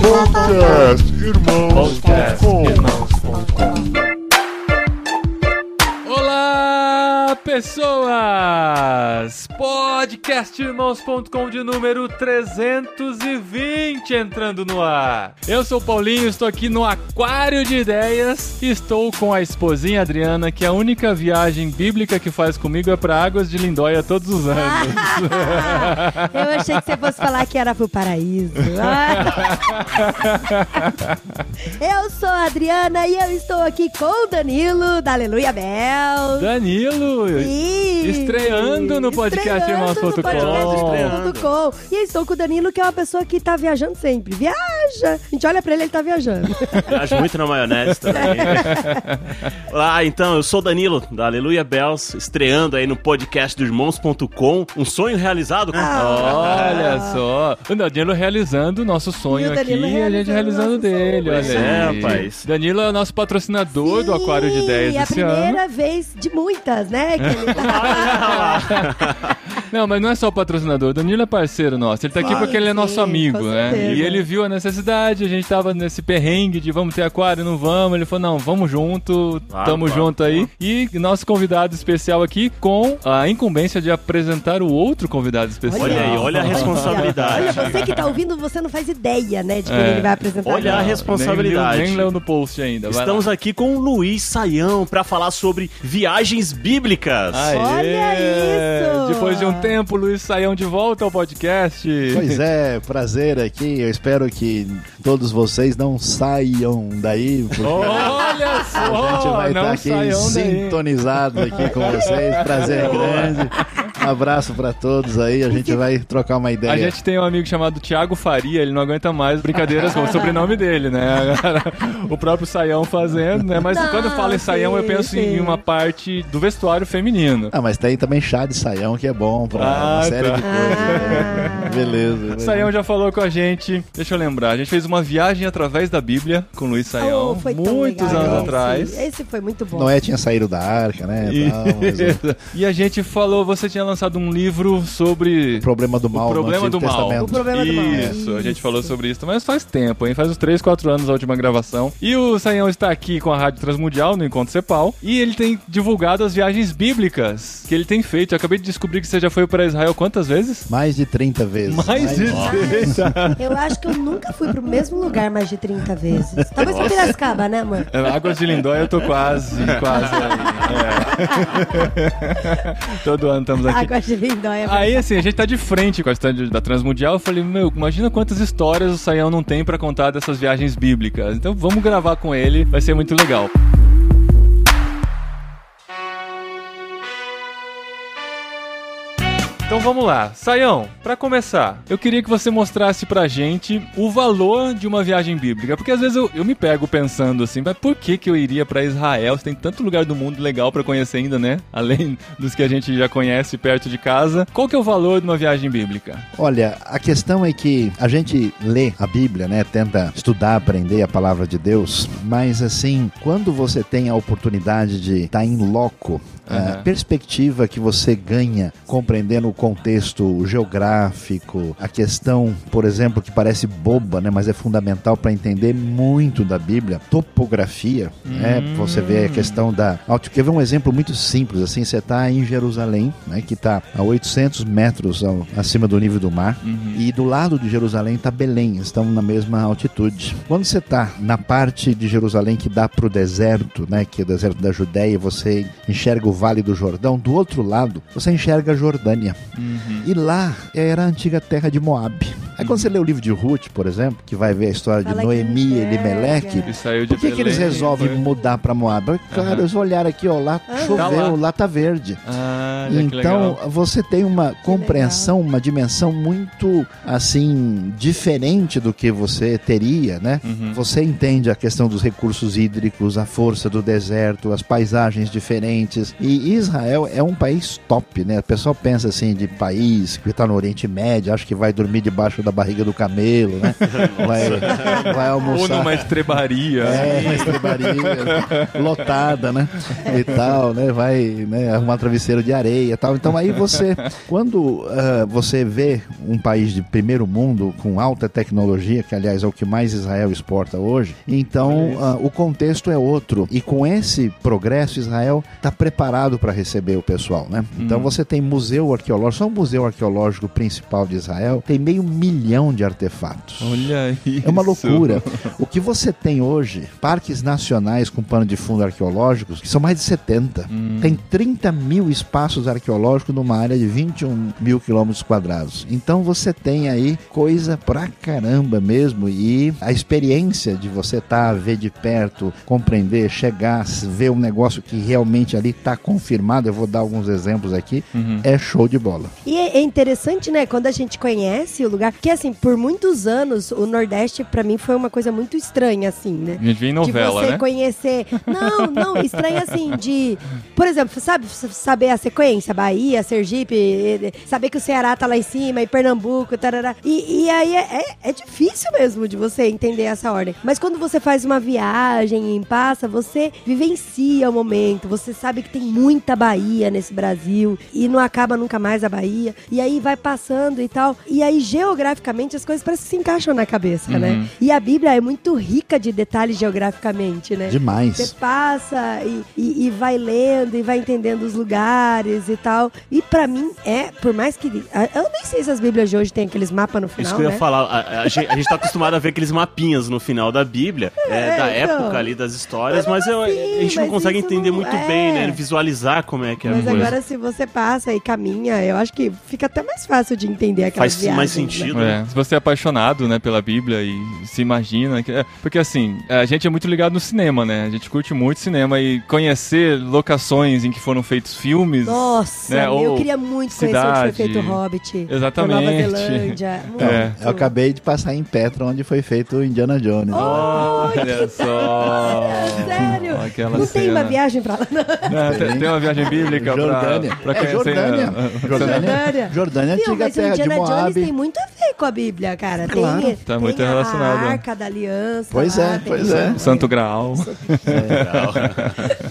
Podcast Irmãos.com Olá, pessoas! Podcastirmãos.com de número 320 entrando no ar. Eu sou o Paulinho, estou aqui no Aquário de Ideias e estou com a esposinha Adriana, que a única viagem bíblica que faz comigo é para Águas de Lindóia todos os anos. Eu achei que você fosse falar que era pro paraíso. eu sou a Adriana e eu estou aqui com o Danilo da Aleluia Bel. Danilo, Sim. estreando no podcast Irmãos.com. E eu estou com o Danilo, que é uma pessoa que tá viajando sempre. Viaja! A gente olha pra ele, ele tá viajando. Acho muito na maionese também. Olá, então, eu sou o Danilo, da Aleluia Bells, estreando aí no podcast do Irmãos.com. Um sonho realizado. Ah. Olha só, o Danilo realizando o nosso sonho E o aqui e a gente realizando nosso dele. Olha Pois é, rapaz. Danilo é o nosso patrocinador do Aquário de Ideias E a esse primeira ano. vez de muitas, né? Que tá... Não, mas não é só o patrocinador, o Danilo é parceiro nosso. Ele tá aqui porque ele é nosso amigo, né? E ele viu a necessidade, a gente tava nesse perrengue de vamos ter aquário, não vamos. Ele falou, não, vamos junto, tamo claro, junto aí. E nosso convidado especial aqui com a incumbência de apresentar o outro convidado especial. Olha aí, olha a responsabilidade. Olha, você que tá ouvindo, você não faz ideia, né? De quem É. ele vai apresentar. Olha a agora. responsabilidade. Nem, leu- nem leu no post ainda. vai Estamos lá. aqui com o Luiz Saião para falar sobre viagens bíblicas. Aê! Olha isso! Depois de um tempo, o Luiz Saião de volta ao podcast. Pois é, prazer aqui. Eu espero que todos vocês não saiam daí, porque Olha a só! gente vai estar aqui saiam daí. sintonizado aqui com vocês. Prazer grande. Um abraço pra todos aí. A gente vai trocar uma ideia. A gente tem um amigo chamado Thiago Faria, ele não aguenta mais brincadeiras com o sobrenome dele, né? o próprio Saião fazendo, né? Mas Não, quando eu falo em Saião, eu penso sim. em uma parte do vestuário feminino. Ah, mas tem também chá de saião que é bom pra Ah, uma série tá. de coisas. né? Beleza. beleza. Saião já falou com a gente, deixa eu lembrar, a gente fez uma viagem através da Bíblia com o Luiz Saião, Oh, foi tão muitos legal anos esse. atrás. Esse foi muito bom. Noé tinha saído da arca, né? tal, mas o E a gente falou, você tinha lançado um livro sobre problema do mal o problema no do Antigo mal. Testamento. O problema do mal. Isso, a gente Isso. falou sobre isso, mas faz tempo, hein? Faz uns 3, 4 anos a última gravação. E o Saião está aqui com a Rádio Transmundial no Encontro Cepal. E ele tem divulgado as viagens bíblicas que ele tem feito. Eu acabei de descobrir que você já foi para Israel quantas vezes? Mais de 30 vezes. Mais de Eu acho que eu nunca fui pro mesmo lugar mais de 30 vezes. Talvez pra Piracicaba, né, amor? É, Águas de Lindóia eu tô quase, quase aí. É. Todo ano estamos aqui. De Lindóia. Aí, assim, a gente tá de frente com a história da Transmundial. Eu falei, meu, imagina quantas histórias o Saião não tem pra contar dessas viagens bíblicas. Então vamos gravar com ele, vai ser muito legal. Então vamos lá. Saião, pra começar, eu queria que você mostrasse pra gente o valor de uma viagem bíblica. Porque às vezes eu, eu me pego pensando assim, mas por que, que eu iria pra Israel? Se tem tanto lugar do mundo legal pra conhecer ainda, né? Além dos que a gente já conhece perto de casa. Qual que é o valor de uma viagem bíblica? Olha, a questão é que a gente lê a Bíblia, né? Tenta estudar, aprender a palavra de Deus, mas assim, quando você tem a oportunidade de estar em loco, a Aham. perspectiva que você ganha compreendendo o contexto geográfico, a questão, por exemplo, que parece boba, né? Mas é fundamental para entender muito da Bíblia, topografia, né? Você vê a questão da. Quer ver um exemplo muito simples, assim, você está em Jerusalém, né? Que está a 800 metros ao- acima do nível do mar, e do lado de Jerusalém está Belém, estão na mesma altitude. Quando você está na parte de Jerusalém que dá para o deserto, né? Que é o deserto da Judéia, você enxerga o Vale do Jordão, do outro lado você enxerga a Jordânia. E lá era a antiga terra de Moab. Aí quando você lê o livro de Ruth, por exemplo, que vai ver a história Fala de Noemi e enxerga. Elimelec, Que saiu de por que, que eles resolvem foi- mudar para Moab? Claro, eles olharam aqui, ó, lá Aham. choveu, Tá lá. lá. tá verde. Ah, Então você tem uma compreensão, uma dimensão muito assim diferente do que você teria, né? Uhum. Você entende a questão dos recursos hídricos, a força do deserto, as paisagens diferentes. E Israel é um país top, né? O pessoal pensa assim de país que está no Oriente Médio, acha que vai dormir debaixo da barriga do camelo, né? Vai, vai Ou almoçar. numa estrebaria. É, uma estrebaria lotada, né? E tal, né? Vai né, arrumar travesseiro de areia e tal. Então aí você, quando ah, você vê um país de primeiro mundo com alta tecnologia, que aliás é o que mais Israel exporta hoje, então ah, o contexto é outro. E com esse progresso, Israel está preparado para receber o pessoal, né? Então você tem museu arqueológico, só o museu arqueológico principal de Israel tem meio milhão de artefatos. Olha isso. É uma loucura. O que você tem hoje, parques nacionais com pano de fundo arqueológicos, que são mais de 70. Tem 30 mil espaços arqueológicos numa área de 21 mil quilômetros quadrados. Então você tem aí coisa pra caramba mesmo. E a experiência de você estar, ver de perto, compreender, chegar, ver um negócio que realmente ali está confirmado, eu vou dar alguns exemplos aqui, é show de bola. E é é interessante, né, quando a gente conhece o lugar, que assim, por muitos anos, o Nordeste pra mim foi uma coisa muito estranha, assim, né? A gente vê em novela, de você né? conhecer. Não, não, estranho assim, de. Por exemplo, sabe, saber a sequência, Bahia, Sergipe, eh, saber que o Ceará tá lá em cima, e Pernambuco, tarará. E, e aí é, é, é difícil mesmo de você entender essa ordem. Mas quando você faz uma viagem em passa, você vivencia o momento, você sabe que tem muita Bahia nesse Brasil e não acaba nunca mais a Bahia. E aí vai passando e tal. E aí, geograficamente, as coisas parecem que se encaixam na cabeça, né? E a Bíblia é muito rica de detalhes geograficamente, né? Demais. Você passa e, e- e vai lendo e vai entendendo os lugares e tal. E pra mim é, por mais que. Eu nem sei se as Bíblias de hoje têm aqueles mapas no final. Isso que eu ia né? falar. A, a gente, a gente tá acostumado a ver aqueles mapinhas no final da Bíblia, é, É, da então. época ali das histórias, mas eu- assim, a gente não mas consegue entender não- muito é. bem, né? Visualizar como é que é a Mas coisa. agora, se você passa e caminha, eu acho que fica até mais fácil de entender aquelas Faz mais viagens, né? sentido. É, se você é apaixonado, né, pela Bíblia e se imagina, que- é, porque assim, a gente é muito ligado no cinema, né? A gente curte muito cinema e conhecer locações em que foram feitos filmes. Nossa, né, eu queria muito conhecer cidade. onde foi feito o Hobbit. Exatamente. Nova Zelândia. É. Eu acabei de passar em Petra, onde foi feito o Indiana Jones. Olha só! Sério? Aquela Não tem cena. uma viagem pra lá, não. Não, tem, tem uma viagem bíblica pra- Jordânia. pra, É, conhecer. Jordânia. Jordânia. Jordânia. Jordânia é antiga mas o terra de Indiana Jones Moab. tem muito a ver com a Bíblia, cara. Claro. Tem, Tá tem muito a- relacionado. A Arca da Aliança. Pois lá, é, pois é. O Santo Graal.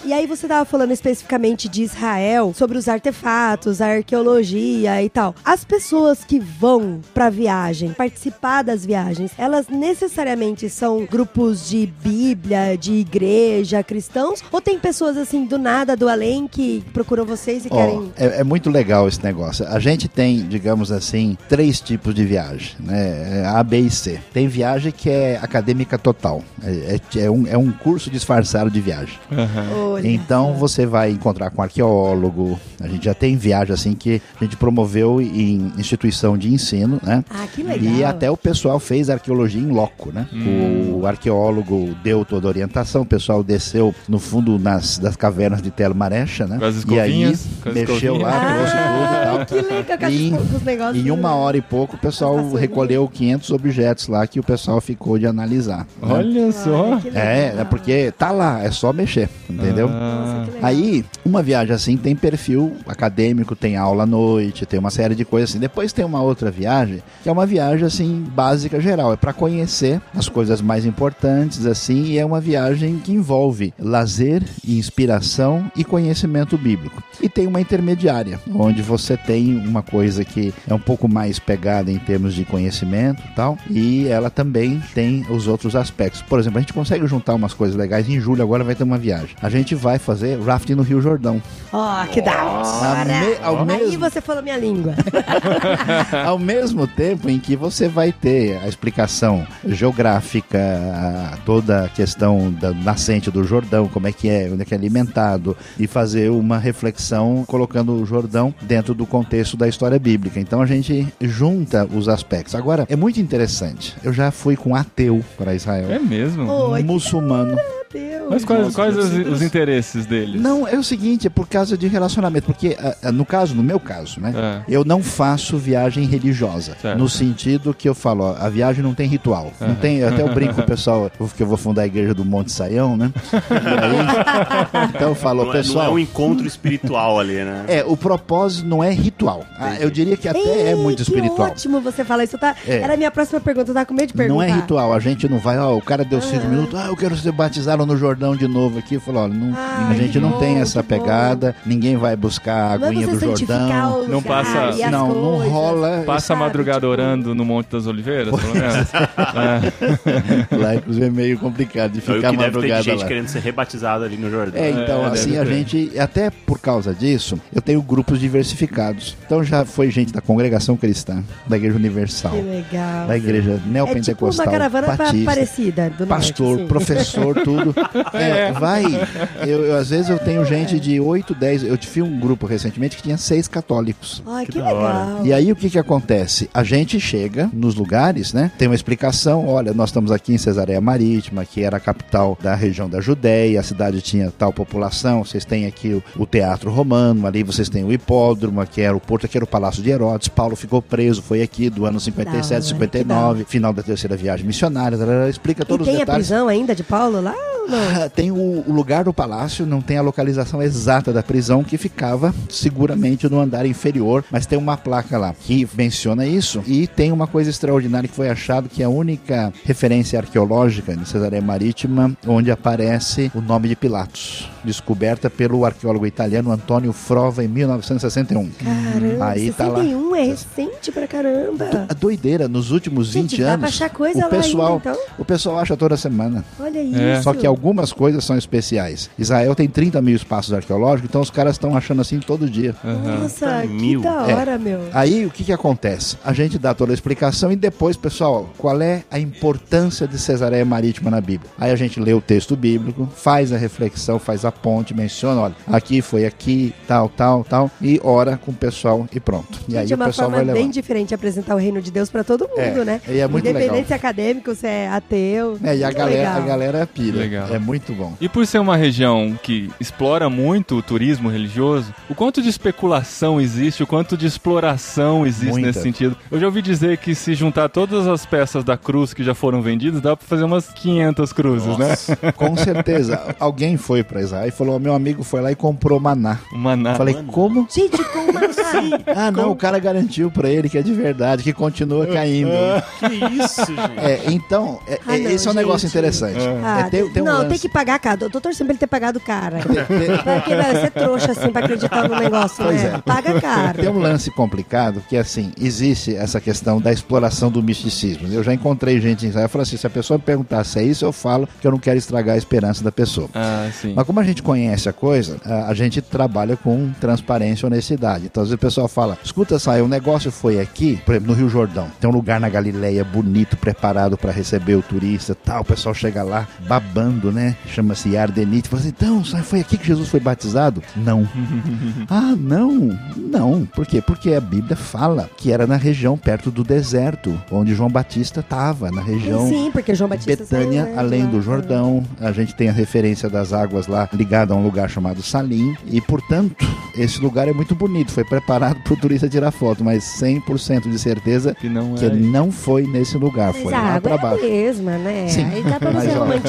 E aí você tava falando especificamente de Israel, sobre os artefatos, a arqueologia e tal. As pessoas que vão pra viagem, participar das viagens, elas necessariamente são grupos de Bíblia, de igreja, cristãos? Ou tem pessoas assim do nada, do além, que procuram vocês e Ó, querem. é, é muito legal esse negócio. A gente tem, digamos assim, três tipos de viagem, né? É A, B e C. Tem viagem que é acadêmica total. É, é- é um, é um curso disfarçado de viagem. Olha Então você vai encontrar com arqueólogo. A gente já tem viagem assim que a gente promoveu em instituição de ensino, né? Ah, que legal. E até o pessoal fez arqueologia em loco, né? O arqueólogo deu toda a orientação, o pessoal desceu no fundo nas, das cavernas de Telmarecha, né? Com as e aí escovinhas, com as mexeu lá, trouxe tudo e tal. Ah, que legal, com E os- negócios. Em uma hora e pouco, o pessoal recolheu 500 objetos lá que o pessoal ficou de analisar. né? Olha só. É, é porque tá lá, é só mexer, entendeu? Nossa, que legal. Aí, uma viagem assim tem perfil acadêmico, tem aula à noite, tem uma série de coisas assim. Depois tem uma outra viagem, que é uma viagem assim básica geral, é para conhecer as coisas mais importantes assim, e é uma viagem que envolve lazer, inspiração e conhecimento bíblico. E tem uma intermediária, onde você tem uma coisa que é um pouco mais pegada em termos de conhecimento, e tal, e ela também tem os outros aspectos. Por exemplo, a gente consegue juntar umas coisas legais. Em julho agora vai ter uma viagem. A gente vai fazer rafting no Rio Jordão. Ó, que da hora. me- ao Aí mesmo- você falou minha língua. Ao mesmo tempo em que você vai ter a explicação geográfica, a- toda a questão da nascente do Jordão, como é que é, onde é que é alimentado, e fazer uma reflexão colocando o Jordão dentro do contexto da história bíblica. Então a gente junta os aspectos. Agora, é muito interessante. Eu já fui com ateu para Israel. É mesmo? Oi, muçulmano. Mas quais, quais os, os interesses deles? Não, é o seguinte, é por causa de relacionamento. Porque, ah, ah, no caso, no meu caso, né? É. Eu não faço viagem religiosa. Certo. No sentido que eu falo, ó, a viagem não tem ritual. Não tem, até eu brinco com o pessoal, que eu vou fundar a igreja do Monte Saião, né? Aí, então eu falo, Não é, não é pessoal. um encontro espiritual ali, né? É, o propósito não é ritual. Ah, eu diria que até é Ei, muito que espiritual. ótimo você falar isso. Tá... É. Era a minha próxima pergunta, eu tava com medo de perguntar. Não é ritual, a gente não vai, ó, o cara deu cinco minutos, ah, eu quero ser batizado no Jordão de novo aqui. Eu falo, ó, não- Ai, a gente não bom, tem essa que bom. pegada, ninguém vai buscar a Não é aguinha você do Jordão. o Não passa- e as Não, não coisas. rola. Passa a madrugada tipo- orando no Monte das Oliveiras, pelo menos? É. Lá, inclusive, é meio complicado de Então, ficar que deve ter madrugada gente lá. querendo ser rebatizado ali no Jordão. É, então, É, assim, a ter. gente, até por causa disso, eu tenho grupos diversificados. Então já foi gente da congregação cristã, da Igreja Universal, Que legal. da Igreja É tipo Neopentecostal, uma caravana Batista, parecida do pastor, norte, professor, tudo. É, vai. Eu, eu, às vezes eu tenho gente de 8, 10. Eu tive um grupo recentemente que tinha seis católicos. Ai, que, hora. legal. E aí o que que acontece? A gente chega nos lugares, né? Tem uma explicação, olha, nós estamos aqui em Cesareia Marítima, que era a capital da região da Judéia, a cidade tinha tal população, vocês têm aqui o, o Teatro Romano, ali vocês têm o Hipódromo, que era o porto, aqui era o Palácio de Herodes, Paulo ficou preso, foi aqui do ano Da 57, hora, 59, final da terceira viagem missionária, explica E todos tem os a detalhes. prisão ainda de Paulo lá Tem o, o lugar do palácio, não tem a localização exata da prisão, que ficava seguramente no andar inferior, mas tem uma placa lá que menciona isso. E tem uma coisa extraordinária que foi achado que é a única referência arqueológica de Cesareia Marítima onde aparece o nome de Pilatos, descoberta pelo arqueólogo italiano Antônio Frova em 1961. Caramba, Aí tá lá. 61 é recente pra caramba. A doideira, nos últimos 20 Gente, dá anos, pra achar coisa o lá pessoal, ainda, então? o pessoal acha toda semana. Olha É. isso. Só que algumas coisas são especiais. Israel tem 30 mil espaços arqueológicos, então os caras estão achando assim todo dia. Nossa, que Mil. da hora, meu. Aí o que, que acontece? A gente dá toda a explicação e depois, pessoal, qual é a importância de Cesareia Marítima na Bíblia? Aí a gente lê o texto bíblico, faz a reflexão, faz a ponte, menciona, olha, aqui foi aqui, tal, tal, tal, e ora com o pessoal e pronto. E aí Gente, é o uma pessoal forma vai bem levando. diferente de apresentar o reino de Deus pra todo mundo, É, né? e é muito Independente legal. se é acadêmico, se é ateu. É, e a galera, legal. a galera pira. Legal. É muito bom. E por ser uma região que explora muito o turismo religioso, o quanto de especulação existe, o quanto de exploração existe Muita. nesse sentido? Eu já ouvi dizer que se juntar todas as peças da cruz que já foram vendidas, dá pra fazer umas 500 cruzes, né? Com certeza. Alguém foi pra Israel e falou: meu amigo foi lá e comprou maná. O maná. Falei, como? Gente, como assim? Ah, não, o cara garantiu pra ele que é de verdade, que continua caindo. Que isso, gente? É, então, é- Ah, é- não, esse é um negócio gente. interessante. Ah, É, tem, tem um não, lance. tem que pagar, cara. Eu tô torcendo pra ele ter pagado cara. Porque, você é trouxa assim pra acreditar no negócio, Pois né? é. Paga caro. Tem um lance complicado que, assim, existe essa questão da exploração do misticismo. Eu já encontrei gente em Israel e falei assim: se a pessoa me perguntar se é isso, eu falo que eu não quero estragar a esperança da pessoa. Ah, sim. Mas como a gente conhece a coisa, a, a gente trabalha com transparência e honestidade. Então, às vezes o pessoal fala: escuta, sai, o negócio foi aqui, por exemplo, no Rio Jordão. Tem um lugar na Galileia bonito, preparado para receber o turista tal. O pessoal chega lá babando, né? Chama-se Ardenite. Fala assim: então, foi aqui que Jesus foi batizado? Não. ah, não. Não. Por quê? Porque a Bíblia fala que era na região perto do deserto, onde João Batista estava, na região. Sim, porque João Batista Betânia, saiu, né, além de do. Jordão. A gente tem a referência das águas lá ligada a um lugar chamado Salim. E, portanto, esse lugar é muito bonito. Foi preparado para o turista tirar foto, mas 100% de certeza Que não que é. não foi nesse lugar. Mas Foi a lá água para é a baixo. mesma, né? Sim. Aí dá pra você Mas,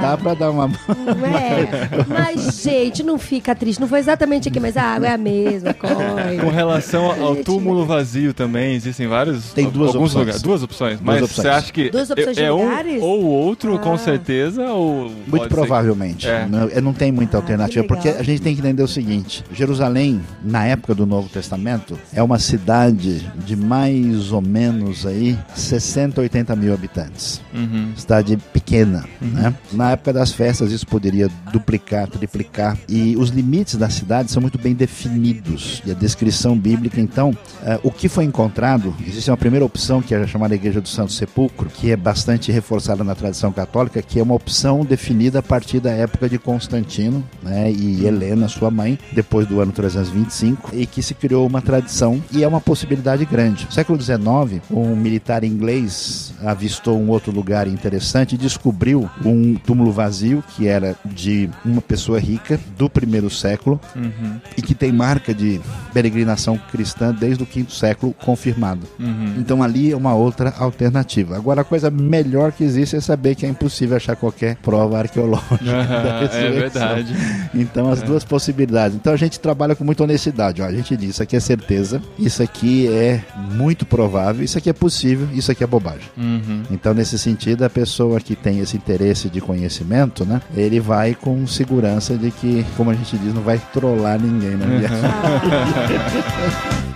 Dá para dar uma. Não é? Mas, gente, não fica triste. Não foi exatamente aqui, mas a água é a mesma, Com relação ao Gente, túmulo vazio também, existem vários. Tem duas alguns opções. lugares. Duas opções. Mas opções. você acha que Duas opções é, de é um lugares? ou o outro, com Ah. certeza, ou. Muito provavelmente. É. Não, não tem muita Ah, alternativa, que porque a gente tem que entender o seguinte: Jerusalém, na época do Novo Testamento, é uma cidade de mais ou menos aí 60, 80 mil habitantes. Uhum. Cidade pequena, né? Na época das festas isso poderia duplicar, triplicar e os limites da cidade são muito bem definidos e a descrição bíblica então eh, o que foi encontrado existe uma primeira opção que é a chamada Igreja do Santo Sepulcro que é bastante reforçada na tradição católica que é uma opção definida a partir da época de Constantino né, e Helena sua mãe depois do ano 325 e que se criou uma tradição e é uma possibilidade grande. No século XIX um militar inglês avistou um outro lugar interessante e descobriu um túmulo vazio, que era de uma pessoa rica do primeiro século Uhum, e que tem marca de peregrinação cristã desde o quinto século confirmado. uhum. Então ali é uma outra alternativa. Agora a coisa melhor que existe é saber que é impossível achar qualquer prova arqueológica da é verdade. Então as duas possibilidades. Então a gente trabalha com muita honestidade. Ó, a gente diz isso aqui é certeza, isso aqui é muito provável, isso aqui é possível, isso aqui é bobagem. Uhum. Então nesse sentido a pessoa que tem esse interesse de conhecimento, né, ele vai com segurança de que, como a gente diz, não vai trollar ninguém na viagem.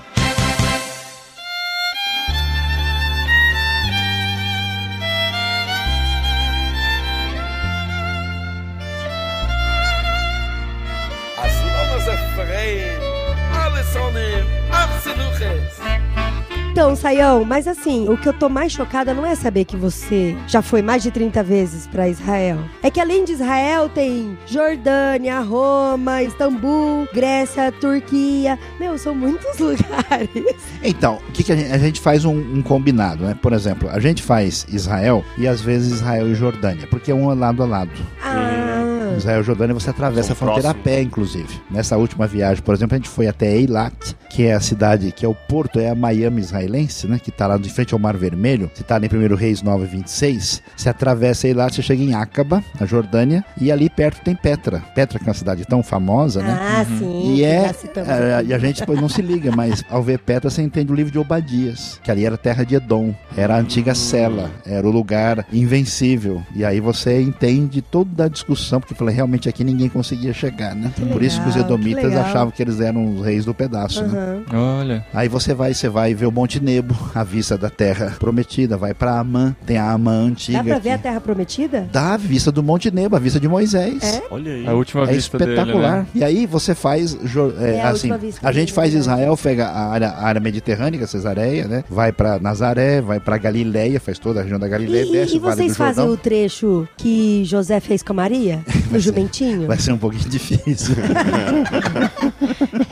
Então, Saião, mas assim, o que eu tô mais chocada não é saber que você já foi mais de 30 vezes pra Israel. É que além de Israel tem Jordânia, Roma, Istambul, Grécia, Turquia. Meu, são muitos lugares. Então, o que, que a, gente, a gente faz um, um combinado, né? Por exemplo, a gente faz Israel e às vezes Israel e Jordânia, porque é um lado a lado. Ah, Israel e Jordânia você atravessa São a fronteira próximos. a pé, inclusive. Nessa última viagem, por exemplo, a gente foi até Eilat, que é a cidade, que é o porto, é a Miami israelense, né? Que tá lá de frente ao Mar Vermelho. Você tá ali em 1 Reis 9, 26. Você atravessa Eilat, você chega em Acaba, na Jordânia, e ali perto tem Petra. Petra, que é uma cidade tão famosa, né? ah sim. E é, citamos é, e a gente depois não se liga, mas ao ver Petra você entende o livro de Obadias, que ali era a terra de Edom, era a antiga Sela, era o lugar invencível. E aí você entende toda a discussão, porque realmente aqui ninguém conseguia chegar, né? Por isso que os que edomitas legal. achavam que eles eram os reis do pedaço, né? Aham. Olha. Aí você vai, você vai ver o Monte Nebo, a vista da terra prometida, vai pra Amã, tem a Amã antiga. Dá pra ver que a Terra Prometida? Dá a vista do Monte Nebo, a vista de Moisés. É? Olha aí. A última É vista espetacular. dele, né? E aí você faz. é, É a assim, última vista a gente faz verdade. Israel, pega a área, a área mediterrânea, Cesareia, né? Vai pra Nazaré, vai pra Galileia, faz toda a região da E, Galileia, e- desce e o Vale vocês do fazem Jordão. o trecho que José fez com a Maria? No jumentinho? Vai ser um pouquinho difícil.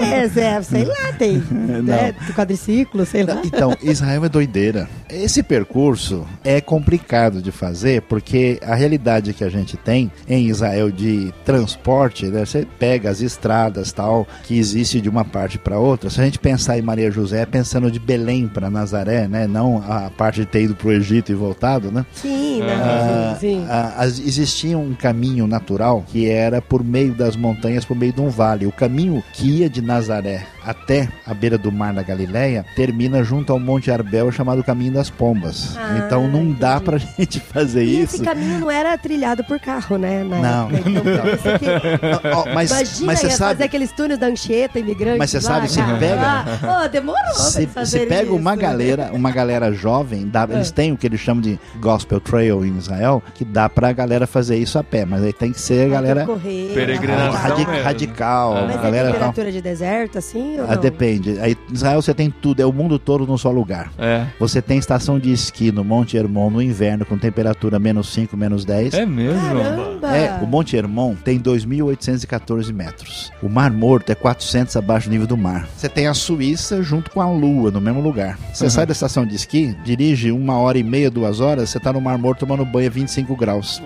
É, Zé, sei lá, tem. né, quadriciclo, sei lá. Então, Israel é doideira. Esse percurso é complicado de fazer porque a realidade que a gente tem em Israel de transporte, né, você pega as estradas tal que existe de uma parte para outra. Se a gente pensar em Maria José, pensando de Belém para Nazaré, né, não a parte de ter ido para o Egito e voltado, né? Sim, né? Ah, sim, ah, existia um caminho natural que era por meio das montanhas, por meio de um vale. O caminho que ia de Nazaré até a beira do mar da Galileia termina junto ao Monte Arbel, chamado Caminho das Pombas. Ah, então não dá entendi. pra gente fazer E isso. esse caminho não era trilhado por carro, né? na Não, época. Então, não. isso ó, mas Imagina, mas você sabe, fazer aqueles túneis da Anchieta, imigrante. Mas você sabe, cara. pega- Ah, oh, demorou pra se, se pega uma isso. galera, uma galera jovem, dá- É. eles têm o que eles chamam de Gospel Trail em Israel, que dá pra galera fazer isso a pé, mas aí tem que ser a galera percorrer, Peregrinação radi- mesmo. radical, Ah. A é galera tal. temperatura de deserto, assim? Ou Ah, não? depende. Aí, Israel você tem tudo, é o mundo todo num só lugar. É. Você tem estação de esqui no Monte Hermon no inverno com temperatura menos 5, menos 10. É mesmo? Caramba! É, o Monte Hermon tem 2.814 metros. O Mar Morto é 400 abaixo do nível do mar. Você tem a Suíça junto com a Lua no mesmo lugar. Você sai da estação de esqui, dirige uma hora e meia, duas horas, você tá no Mar Morto tomando banho a 25 graus.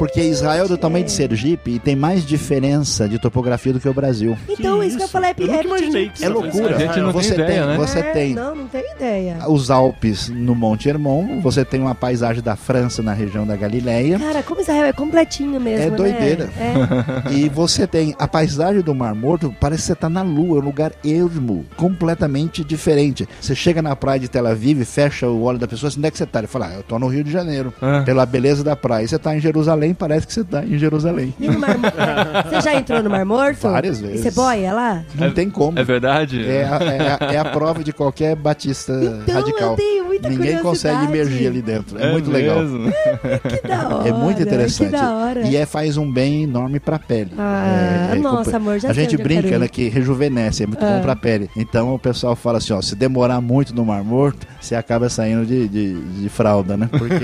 Porque Israel é do tamanho de Sergipe e tem mais diferença de topografia do que o Brasil. Então, isso que eu falei é Eu nunca imaginei que É isso loucura. A gente não tem você ideia, né? Você É, tem Não, não tenho ideia. os Alpes no Monte Hermon, você tem uma paisagem da França na região da Galileia. Cara, como Israel é completinho mesmo, É né? doideira. É. E você tem a paisagem do Mar Morto, parece que você tá na lua, é um lugar ermo, completamente diferente. Você chega na praia de Tel Aviv, fecha o olho da pessoa, assim, onde é que você tá? Ele fala, ah, eu tô no Rio de Janeiro. Ah. Pela beleza da praia. E você tá em Jerusalém, parece que você tá em Jerusalém. E no Mar? Você já entrou no Mar Morto? Várias E vezes. você boia lá? Não tem como. É verdade? É a, é a- é a prova de qualquer batista Então, radical. eu tenho muita Ninguém consegue imergir ali dentro. É, muito legal. mesmo? Que da hora. É muito interessante. Que da hora. E é, faz um bem enorme pra pele. Ah, É, é nossa, amor, já A gente brinca, ir. né, que rejuvenesce, é muito Ah. bom pra pele. Então o pessoal fala assim, ó, se demorar muito no Mar Morto, você acaba saindo de, de, de fralda, né? Porque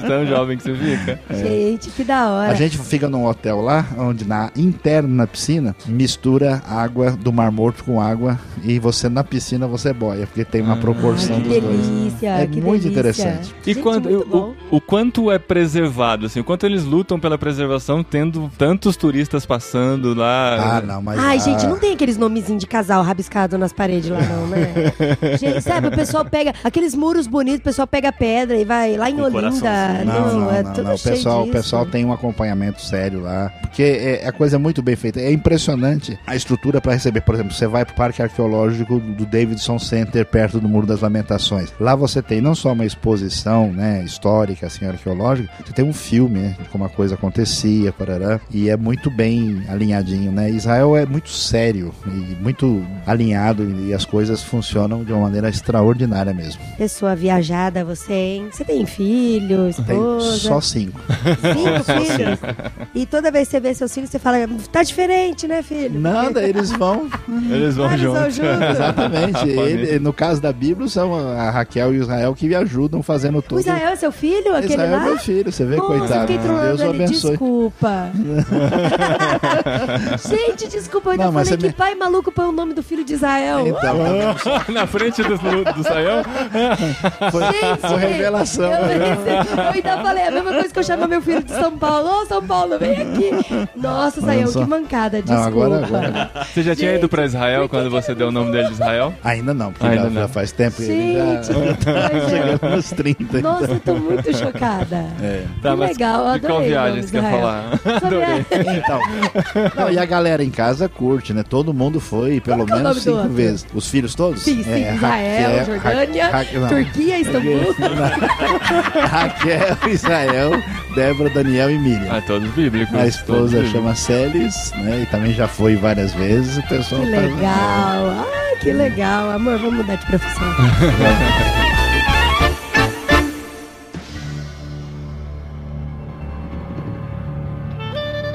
De tão jovem que você fica. Gente, que da hora. a gente fica num hotel lá, onde na interna na piscina, mistura água do Mar Morto com água e você na piscina você boia, porque tem uma proporção Ah, que dos dois. delícia, É que muito delícia. interessante. E Gente, quando bom. o quanto é preservado, assim, o quanto eles lutam pela preservação, tendo tantos turistas passando lá. Ah, não, mas. Ai, ah, gente, não tem aqueles nomezinhos de casal rabiscado nas paredes lá, não, né? gente, sabe, o pessoal pega aqueles muros bonitos, o pessoal pega pedra e vai lá em Com Olinda. Não, não, é não, tudo não. O pessoal, o disso. pessoal tem um acompanhamento sério lá. Porque é, é coisa muito bem feita. É impressionante a estrutura para receber. Por exemplo, você vai pro Parque Arqueológico do Davidson Center, perto do Muro das Lamentações. Lá você tem não só uma exposição né, histórica, assim, arqueológica, você tem um filme né, de como a coisa acontecia, parará, e é muito bem alinhadinho. Né? Israel é muito sério e muito alinhado e as coisas funcionam de uma maneira extraordinária mesmo. Pessoa viajada, você, hein? Você tem filho, Tem esposa? só cinco. Cinco filhos? E toda vez que você vê seus filhos, você fala, tá diferente, né, filho? Nada, eles vão Eles vão Ah, juntos. juntos. Exatamente. Ele- no caso da Bíblia, são a Raquel e o Israel que me ajudam fazendo O tudo. Israel é seu filho, aquele Israel é lá? meu filho, você vê, Nossa, coitado. Deus o ele, abençoe. desculpa. Gente, desculpa, eu ainda Não, falei que me- pai maluco põe o nome do filho de Israel. Então, Na frente do, do Sayão. foi, Gente, foi revelação. Eu, eu ainda falei a mesma coisa que eu chamo meu filho de São Paulo. Ô, São Paulo, vem aqui. Nossa, Sayão, só. que mancada, Não, desculpa. agora, agora. Você já tinha Gente, ido pra Israel quando você eu deu o nome dele de Israel? Ainda não, porque Ainda já, não. já faz tempo. Ele já Gente, mas é- chegando nos 30. Nossa, eu tô muito chocada. É. Tá, que legal, eu qual adorei o viagem você quer falar? Sobre a- Então, não, e a galera em casa curte, né? Todo mundo foi pelo Qual é menos cinco vezes. Os filhos todos? Sim, sim, É, Israel, Raquel- Jordânia, Ra- Ra- não. Turquia, Istambul. Raquel, Israel, Débora, Daniel e Miriam. Ah, todos bíblicos. A esposa bíblicos. chama Celis, né? E também já foi várias vezes. O pessoal Que tá- legal. Ai, que legal. Amor, vamos mudar de profissão.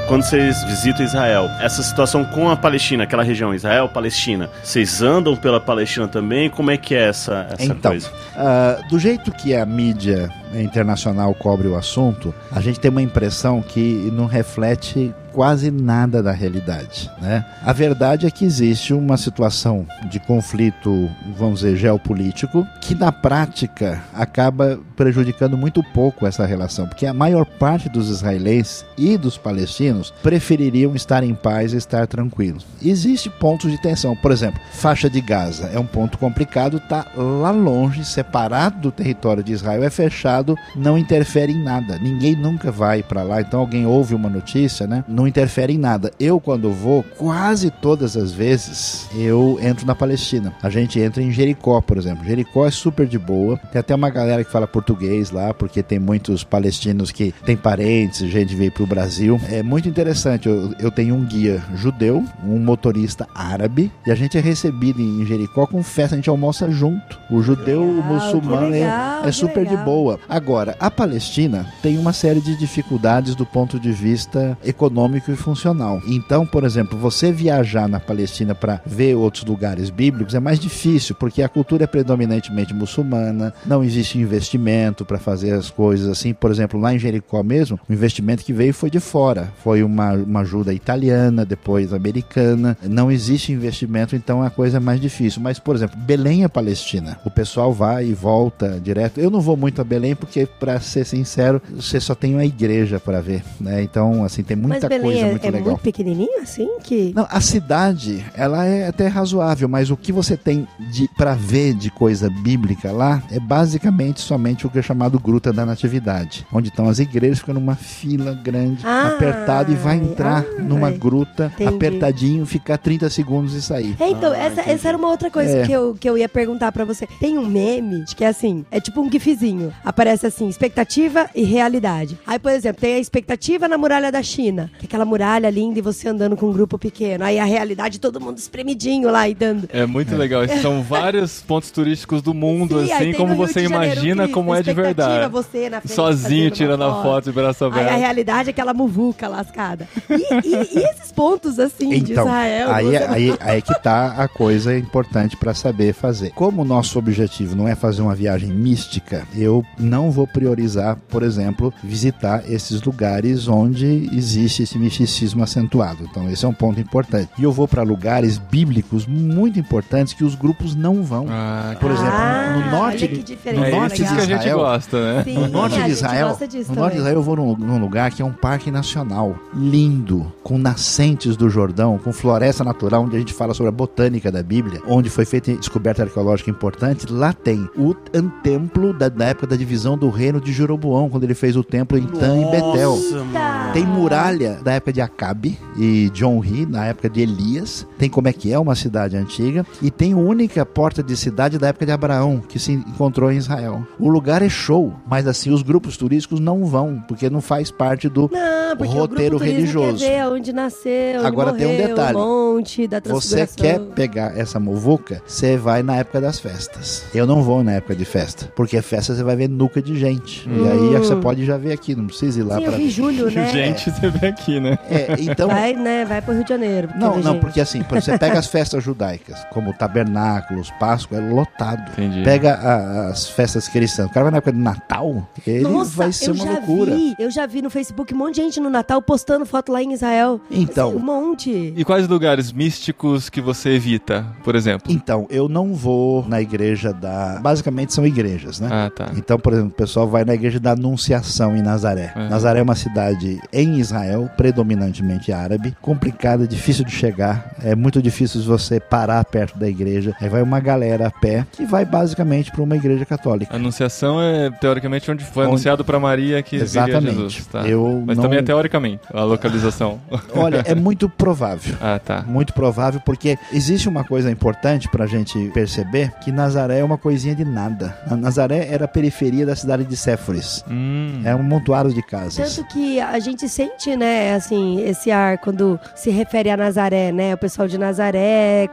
Quando vocês visitam Israel, essa situação com a Palestina, aquela região Israel, Palestina, vocês andam pela Palestina também? Como é que é essa, essa Então, coisa? ah, do jeito que a mídia internacional cobre o assunto, a gente tem uma impressão que não reflete quase nada da realidade, né? A verdade é que existe uma situação de conflito, vamos dizer, geopolítico, que na prática acaba prejudicando muito pouco essa relação, porque a maior parte dos israelenses e dos palestinos prefeririam estar em paz e estar tranquilos. Existem pontos de tensão, por exemplo, faixa de Gaza é um ponto complicado, tá lá longe, separado do território de Israel, é fechado, não interfere em nada. Ninguém nunca vai para lá, então alguém ouve uma notícia, né? Não interfere em nada. Eu quando vou, quase todas as vezes eu entro na Palestina. A gente entra em Jericó, por exemplo. Jericó é super de boa. Tem até uma galera que fala português lá, porque tem muitos palestinos que têm parentes, gente veio pro Brasil. É muito interessante. Eu, eu tenho um guia judeu, um motorista árabe, e a gente é recebido em Jericó com festa, a gente almoça junto. O judeu, o legal, muçulmano que é- legal, é, que super de legal. boa. Agora, a Palestina tem uma série de dificuldades do ponto de vista econômico e funcional. Então, por exemplo, você viajar na Palestina para ver outros lugares bíblicos é mais difícil, porque a cultura é predominantemente muçulmana, não existe investimento para fazer as coisas assim. Por exemplo, lá em Jericó mesmo, o investimento que veio foi de fora. Foi uma, uma ajuda italiana, depois americana. Não existe investimento, então a coisa é mais difícil. Mas, por exemplo, Belém é Palestina. O pessoal vai e volta direto. Eu não vou muito a Belém porque, para ser sincero, você só tem uma igreja para ver, né? Então, assim, tem muita Mas coisa é, muito é legal. muito pequenininho assim que... Não, a cidade, ela é até razoável, mas o que você tem de para ver de coisa bíblica lá é basicamente somente o que é chamado Gruta da Natividade, onde estão as igrejas ficam numa fila grande, Ah, apertado e vai entrar ah, numa vai. gruta, Entendi. apertadinho, ficar 30 segundos e sair. É, então, Ah, essa, entendi. essa era uma outra coisa É. que, eu, que eu ia perguntar pra você. Tem um meme de que é assim, é tipo um gifzinho. Aparece assim, expectativa e realidade. Aí, por exemplo, tem a expectativa na muralha da China, que é aquela muralha linda e você andando com um grupo pequeno. Aí a realidade, todo mundo espremidinho lá e dando. É muito legal. Esses São vários pontos turísticos do mundo, Sim, assim, como você de Janeiro, imagina como é de verdade. você na frente, Sozinho, tirando a foto de braço Aí a aberto. realidade é aquela muvuca lascada. E, e- e esses pontos, assim, de Então, Israel? aí, você- aí, aí que tá a coisa importante para saber fazer. Como o nosso objetivo não é fazer uma viagem mística, eu não vou priorizar, por exemplo, visitar esses lugares onde existe esse misticismo acentuado. Então, esse é um ponto importante. E eu vou para lugares bíblicos muito importantes que os grupos não vão. Ah, Por exemplo, Ah, no norte no é norte isso de Israel- gosta, né? Sim, No norte de Israel, no norte de. Israel eu vou num, num lugar que é um parque nacional lindo, com nascentes do Jordão, com floresta natural, onde a gente fala sobre a botânica da Bíblia, onde foi feita descoberta arqueológica importante. Lá tem o an- templo da, da época da divisão do reino de Jeroboão, quando ele fez o templo em Tan e Betel. Mano. Tem muralha da época de Acabe e John Ri, na época de Elias. Tem como é que é uma cidade antiga. E tem a única porta de cidade da época de Abraão, que se encontrou em Israel. O lugar é show, mas assim, os grupos turísticos não vão, porque não faz parte do. Não, roteiro religioso. quer ver onde nasceu, onde Agora tem um morreu, detalhe. monte da Você quer pegar essa muvuca, você vai na época das festas. Eu não vou na época de festa, porque festa você vai ver de gente. E aí você pode já ver aqui, não precisa ir lá Hum. Vi julho, né? Gente, você vê aqui, né? É, então. Vai, né? Vai pro Rio de Janeiro. Não, não, gente. porque assim, você pega as festas judaicas, como tabernáculos, Páscoa, é lotado. Entendi. Pega a- as festas cristãs. O cara vai na época de Natal, ele Nossa, vai ser eu uma já loucura. vi, eu já vi no Facebook um monte de gente no Natal postando foto lá em Israel. Então. Assim, um monte. E quais lugares místicos que você evita, por exemplo? Então, eu não vou na igreja da. Basicamente são igrejas, né? Ah, tá. Então, por exemplo, o pessoal vai na igreja da Anunciação em Nazaré. Uhum. Nazaré é uma cidade em Israel, predominantemente árabe, complicada, difícil de chegar. É muito difícil você parar perto da igreja. Aí vai uma galera a pé que vai basicamente para uma igreja católica. A Anunciação é teoricamente onde foi Onde- anunciado pra Maria que viria Exatamente. Jesus, tá? Eu Mas não- também é teoricamente a localização. Olha, é muito provável. ah, tá. Muito provável, porque existe uma coisa importante pra gente perceber que Nazaré é uma coisinha de nada. A Nazaré era a periferia da cidade de Séforis. Hum. É um montoado de casas. Tanto que a gente sente, né, assim, esse ar quando se refere a Nazaré, né? O pessoal de Nazaré,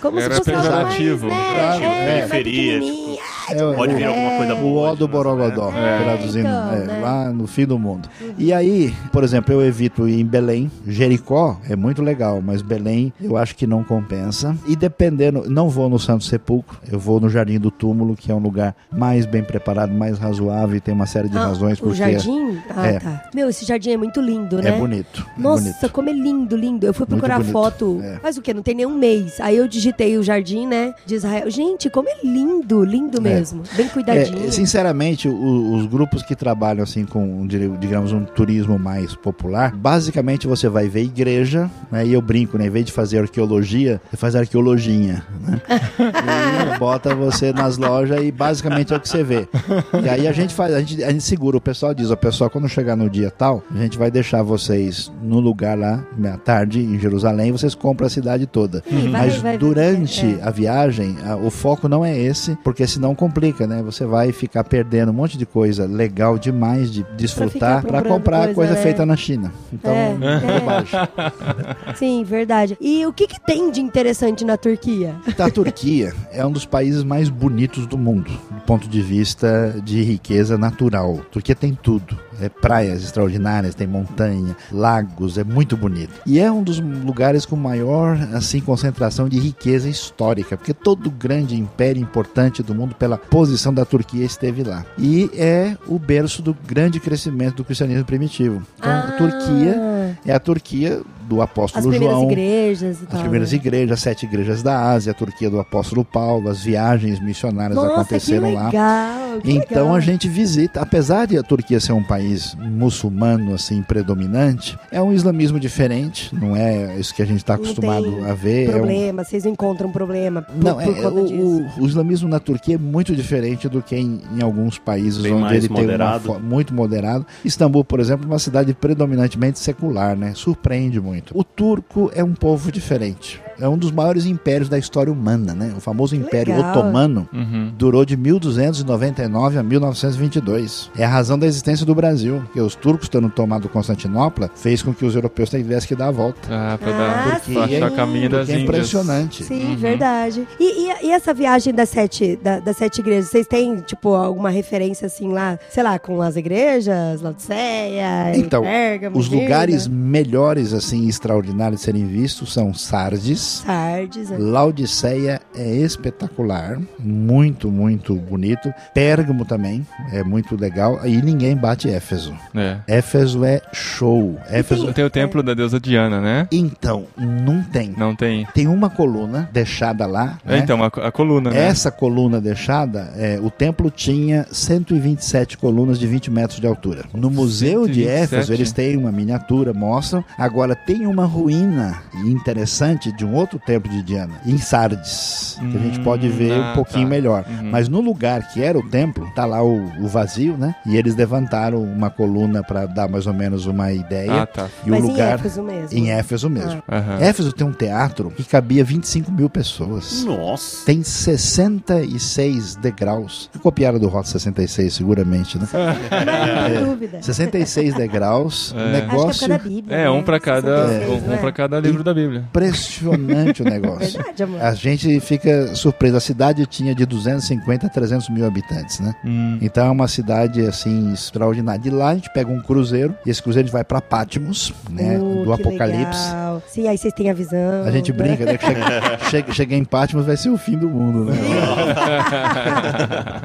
como Era se fosse algo mais, né? Claro, é, é. Periferia. É, Pode o- vir alguma coisa O boa. ó do de Borogodó, É, traduzindo, então, é, né? lá no fim do mundo. E aí, por exemplo, eu evito ir em Belém. Jericó é muito legal, mas Belém eu acho que não compensa. E dependendo, não vou no Santo Sepulcro, eu vou no Jardim do Túmulo, que é um lugar mais bem preparado, mais razoável e tem uma série de Ah, razões o porque jardim? Ah, É. tá. Meu, esse jardim é muito lindo, né? é bonito. é Nossa, bonito. como é lindo, lindo. Eu fui procurar foto é. faz o quê? Não tem nem um mês. Aí eu digitei o jardim, né, de Israel. Gente, como é lindo, lindo mesmo. Bem cuidadinho. É, sinceramente, o- os grupos que trabalham assim com, digamos, um turismo mais popular, basicamente você vai ver igreja, né? E eu brinco, né? Em vez de fazer arqueologia, você faz arqueologinha, né? e bota você nas lojas e basicamente é o que você vê. E aí a gente faz, a gente, a gente segura, o pessoal diz, o pessoal quando chegar no dia tal, a gente vai deixar vocês no lugar lá, à tarde, em Jerusalém, vocês compram a cidade toda. Vai- Mas vai- durante é. a viagem, a- o foco não é esse, porque senão complica, né? Você vai ficar perdendo um monte de coisa legal demais de desfrutar para comprar coisa, coisa né? feita na China. Então, É, é. bobagem. Sim, verdade. E o que, que tem de interessante na Turquia? A Turquia é um dos países mais bonitos do mundo, do ponto de vista de riqueza natural. A Turquia tem tudo. É praias extraordinárias, tem montanha, lagos, é muito bonito. E é um dos lugares com maior assim concentração de riqueza histórica, porque todo grande império importante do mundo pela posição da Turquia esteve lá. E é o berço do grande crescimento do cristianismo primitivo. Então, a Turquia é a Turquia do As apóstolo primeiras João. igrejas e As tal. primeiras né? igrejas, as sete igrejas da Ásia, a Turquia do apóstolo Paulo, as viagens missionárias Nossa, aconteceram que lá. legal, que Então legal. a gente visita, apesar de a Turquia ser um país muçulmano assim predominante, é um islamismo diferente, não é isso que a gente está Não acostumado tem a ver. é um- Problema, vocês encontram problema por, não, por é, conta o, disso. o- o islamismo na Turquia é muito diferente do que em, em alguns países Bem onde ele moderado. tem uma muito moderado. Istambul, por exemplo, é uma cidade predominantemente secular, né? Surpreende muito. O turco é um povo diferente. É um dos maiores impérios da história humana, né? O famoso Império legal. Otomano Uhum. Durou de 1299 a 1922. É a razão da existência do Brasil, porque os turcos tendo tomado Constantinopla fez com que os europeus tivessem que dar a volta. Ah, pra Ah, dar sim. pra achar caminho das Porque é impressionante. Sim, Uhum. verdade. E, e- e essa viagem das sete, da- das sete igrejas, vocês têm, tipo, alguma referência, assim, lá, sei lá, com as igrejas, Laodiceia, Então, Pérgamo, Os lugares melhores, assim, assim extraordinário de serem vistos são Sardes, Sardes. é. Laodiceia é espetacular, muito, muito bonito. Pérgamo também é muito legal. E ninguém bate Éfeso. É. Éfeso é show. Éfeso. Tem o templo da deusa Diana, né? Então, não tem. Não tem. Tem uma coluna deixada lá. É, né? então, a, a coluna, né? Essa coluna deixada, é, o templo tinha 127 colunas de 20 metros de altura. No Museu de 127? Éfeso, eles têm uma miniatura, mostram. Agora, tem uma ruína interessante de um outro templo de Diana, em Sardes, que a gente Hum, pode ver ah, um pouquinho tá. melhor. Uhum. Mas no lugar que era o templo, tá lá o, o vazio, né? E eles levantaram uma coluna para dar mais ou menos uma ideia. Ah, tá. E Mas o em lugar Éfeso mesmo. em Éfeso mesmo. Aham. Éfeso tem um teatro que cabia 25 mil pessoas. Nossa. Tem 66 degraus. Copiaram do Rota 66, seguramente, né? Não tem dúvida. 66 degraus. É. O Acho que é negócio da Bíblia. É, um né? pra cada, 66, um, não é? pra cada livro da Bíblia. impressionante o negócio. Verdade, amor. A gente fica surpreso. A cidade tinha de 250 a 300 mil habitantes, né? Hum. Então é uma cidade assim extraordinária. De lá a gente pega um cruzeiro e esse cruzeiro a gente vai para Patmos, né? Uh, do Apocalipse. legal. Sim, aí vocês têm a visão. A gente né? brinca, né? Que chega, chega, chega em Patmos vai ser o fim do mundo, né?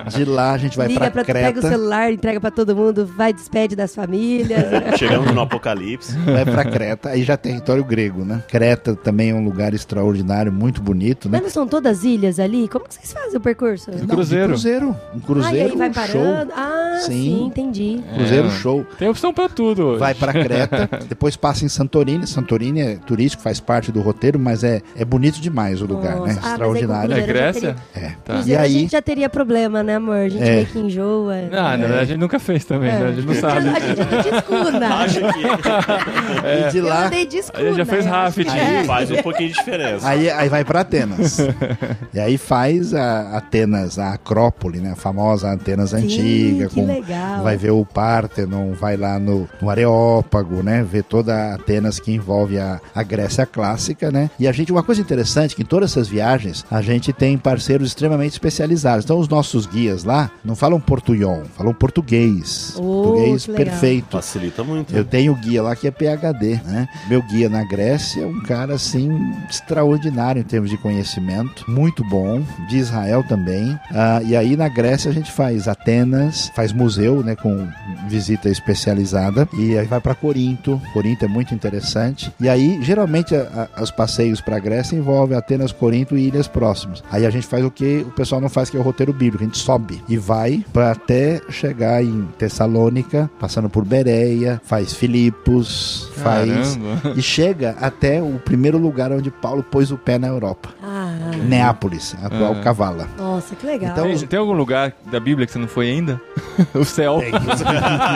De lá a gente vai Liga para pra, pega o Creta. celular, entrega pra todo mundo, vai, despede das famílias. Chegamos no apocalipse. vai para Creta, aí já é território grego, né? Creta também é um lugar extraordinário, muito bonito, né? Mas não são todas ilhas ali? Como que vocês fazem o percurso? De cruzeiro. cruzeiro. Um ah, e cruzeiro aí vai um show. parando. Ah, Sim. sim, entendi. Cruzeiro É. show. Tem opção pra tudo hoje. Vai para Creta, depois passa em Santorini. Santorini é turístico, faz parte do roteiro, mas é, é bonito demais o lugar, Nossa. né? Ah, aí Extraordinário. É Cruzeiro já Grécia? É. Tá. E Cruzeiro a aí, gente já teria problema, né, amor? A gente É. meio que enjoa. Ah, não, a gente nunca fez também, né? A gente não sabe. A gente anda de escuna. Acho que e de Eu lá, andei de escuna. A gente já fez eu rafting. é. faz um pouquinho de diferença. Aí, aí vai para Atenas. e aí faz a Atenas, a Acrópole, né? A famosa Atenas Sim, antiga. que com, legal. Vai ver o Pártenon, vai lá no, no Areópago, né? Ver toda a Atenas que envolve a, a Grécia clássica, né? E a gente, uma coisa interessante, que em todas essas viagens, a gente tem parceiros extremamente especializados. Então os nossos guias lá não falam portunhol, falam português. Oh, português perfeito. Facilita muito. Eu tenho guia lá que é PhD, né? Meu guia na Grécia é um cara assim extraordinário em termos de conhecimento, muito bom, de Israel também. Ah, e aí na Grécia a gente faz Atenas, faz museu, né, com visita especializada e aí vai para Corinto. Corinto é muito interessante. E aí geralmente a- a- os passeios para Grécia envolvem Atenas, Corinto e ilhas próximas. Aí a gente faz o que o pessoal não faz que é o roteiro bíblico, a gente sobe e vai para até chegar em Tessalônica, passando por Bereia, faz Filipos, faz Caramba. e chega até o primeiro lugar onde Paulo pôs o pé na Europa, Ah, Neápolis, a atual Ah. Cavala. nossa, que legal. Então, Tem, tem algum lugar da Bíblia que você não foi ainda? o céu.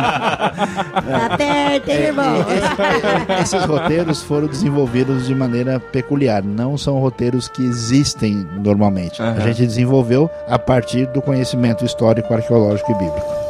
Tá perto, hein, irmão? É, Esses roteiros foram desenvolvidos de maneira peculiar, não são roteiros que existem normalmente. A Aham. gente desenvolveu a partir do conhecimento histórico, arqueológico e bíblico.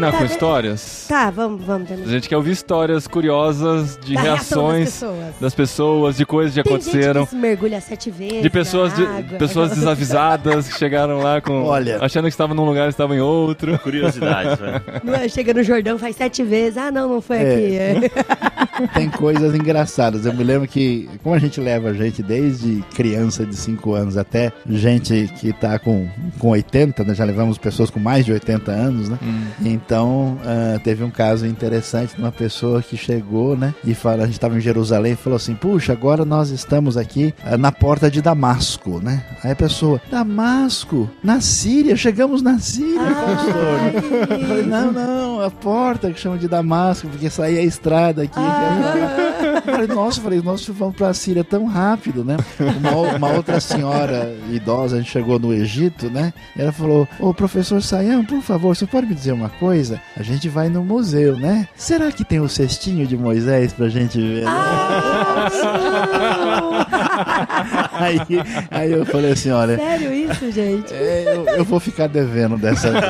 Terminar Tá, com histórias? Tá, vamos, vamos A terminar. gente quer ouvir histórias curiosas de Da das reações pessoas. das pessoas, de coisas que Tem aconteceram. gente que se mergulha sete vezes De pessoas, de- água. pessoas desavisadas que chegaram lá com Olha. achando que estavam num lugar e estavam em outro. Curiosidades, velho. Não é? Chega no Jordão, faz sete vezes. Ah, não, não foi É. aqui. É. Tem coisas engraçadas. Eu me lembro que, como a gente leva a gente desde criança de 5 anos até gente que tá com, com 80, né? Já levamos pessoas com mais de 80 anos, né? Então, ah, teve um caso interessante de uma pessoa que chegou, né? E fala, a gente estava em Jerusalém e falou assim: Puxa, agora nós estamos aqui ah, na porta de Damasco, né? Aí a pessoa, Damasco? Na Síria? Chegamos na Síria, pastor. Eu falei, não, não, a porta que chama de Damasco, porque saía a estrada aqui. Eu falei, nossa, eu falei, nossa, vamos pra Síria tão rápido, né? Uma, uma outra senhora idosa, a gente chegou no Egito, né? E ela falou, ô professor Sayão, por favor, você pode me dizer uma coisa? A gente vai no museu, né? Será que tem o cestinho de Moisés pra gente ver? né?" aí, aí eu falei assim, olha, Sério isso, gente? é, eu, eu vou ficar devendo dessa vez.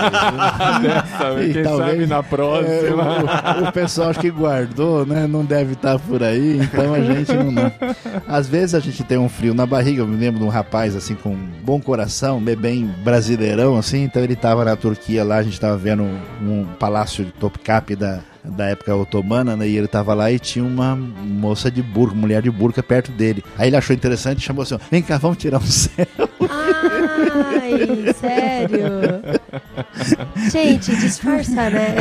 Dessa, E quem talvez- sabe na É, próxima. o, o pessoal acho que guardou, né? Não deve estar por aí. Aí, então a gente não, não. Às vezes a gente tem um frio na barriga. Eu me lembro de um rapaz assim com um bom coração, bem brasileirão assim. Então ele tava na Turquia lá, a gente tava vendo um, um palácio de Topkapi da da época otomana, né? E ele tava lá e tinha uma moça de burca, mulher de burca perto dele. Aí ele achou interessante e chamou assim: vem cá, vamos tirar um céu. Ai, sério? Gente, disfarça, né?